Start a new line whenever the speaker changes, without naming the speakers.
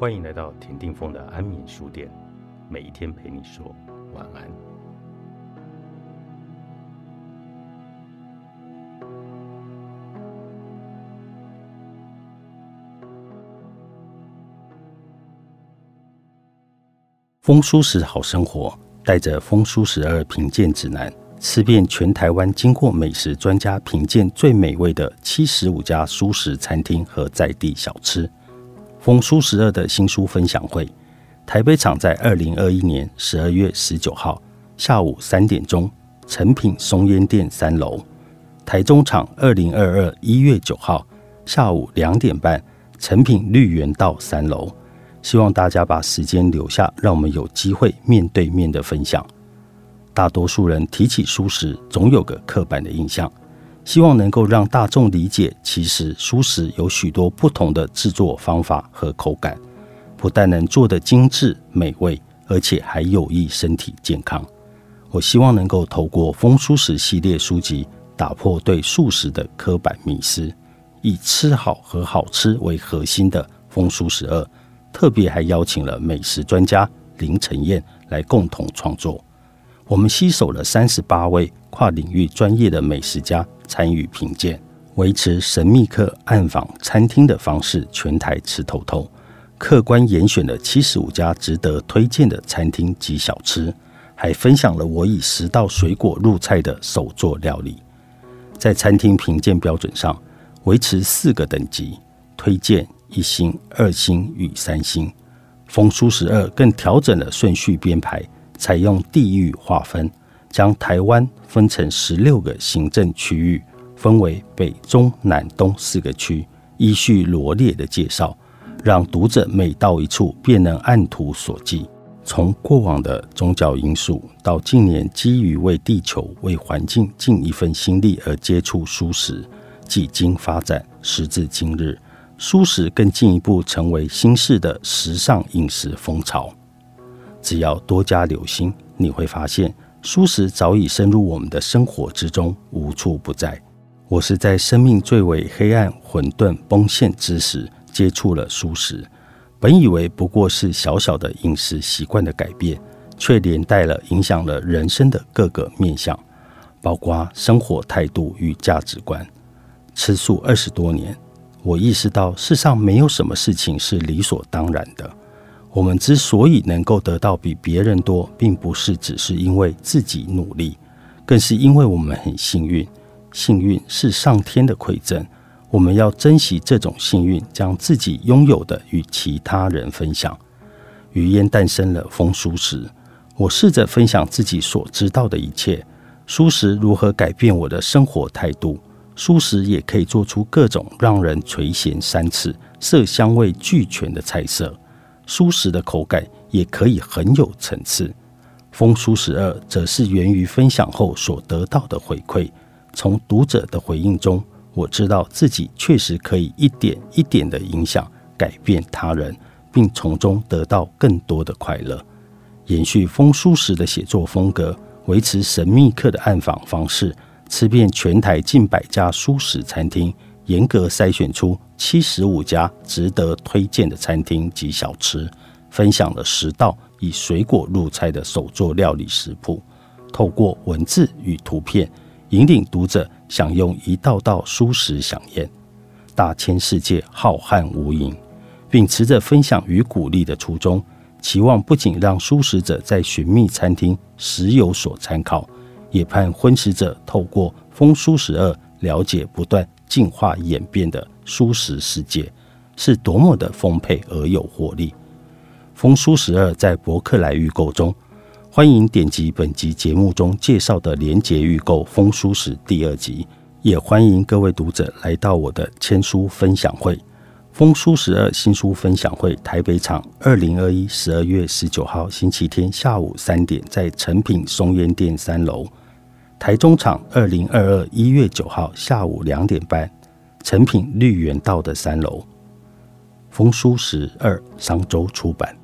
欢迎来到田定峰的安眠书店，每一天陪你说晚安。风舒食好生活，带着风舒十二品鉴指南，吃遍全台湾经过美食专家评鉴最美味的七十五家舒食餐厅和在地小吃。风书十二的新书分享会，台北场在二零二一年十二月十九号下午三点钟，成品松烟店三楼；台中场二零二二一月九号下午两点半，成品绿园道三楼。希望大家把时间留下，让我们有机会面对面的分享。大多数人提起书时，总有个刻板的印象。希望能够让大众理解，其实蔬食有许多不同的制作方法和口感，不但能做得精致美味，而且还有益身体健康。我希望能够透过风蔬食系列书籍，打破对素食的刻板迷思，以吃好和好吃为核心的风蔬食二，特别还邀请了美食专家林晨燕来共同创作。我们吸手了三十八位跨领域专业的美食家。参与评鉴，维持神秘客暗访餐厅的方式，全台吃透透。客观严选了七十五家值得推荐的餐厅及小吃，还分享了我以十道水果入菜的手作料理。在餐厅评鉴标准上，维持四个等级：推荐、一星、二星与三星。风书十二更调整了顺序编排，采用地域划分。将台湾分成十六个行政区域，分为北、中、南、东四个区，依序罗列的介绍，让读者每到一处便能按图索骥。从过往的宗教因素，到近年基于为地球、为环境尽一份心力而接触蔬食，几经发展，时至今日，蔬食更进一步成为新式的时尚饮食风潮。只要多加留心，你会发现。蔬食早已深入我们的生活之中，无处不在。我是在生命最为黑暗、混沌、崩陷之时接触了蔬食，本以为不过是小小的饮食习惯的改变，却连带了影响了人生的各个面向，包括生活态度与价值观。吃素二十多年，我意识到世上没有什么事情是理所当然的。我们之所以能够得到比别人多，并不是只是因为自己努力，更是因为我们很幸运。幸运是上天的馈赠，我们要珍惜这种幸运，将自己拥有的与其他人分享。语言诞生了风书时，我试着分享自己所知道的一切。书食如何改变我的生活态度？书食也可以做出各种让人垂涎三尺、色香味俱全的菜色。蔬食的口感也可以很有层次。风蔬十二则是源于分享后所得到的回馈。从读者的回应中，我知道自己确实可以一点一点的影响、改变他人，并从中得到更多的快乐。延续风蔬食的写作风格，维持神秘客的暗访方式，吃遍全台近百家舒食餐厅。严格筛选出七十五家值得推荐的餐厅及小吃，分享了十道以水果入菜的手作料理食谱，透过文字与图片引领读者享用一道道舒食飨宴。大千世界浩瀚无垠，秉持着分享与鼓励的初衷，期望不仅让舒食者在寻觅餐厅时有所参考，也盼荤食者透过风蔬食二了解不断。进化演变的蔬食世界是多么的丰沛而有活力。风书十二在博客来预购中，欢迎点击本集节目中介绍的连结预购《风书史》第二集，也欢迎各位读者来到我的签书分享会《风书十二新书分享会》台北场，二零二一十二月十九号星期天下午三点，在诚品松烟店三楼。台中场二零二二一月九号下午两点半，成品绿园道的三楼。风书十二商周出版。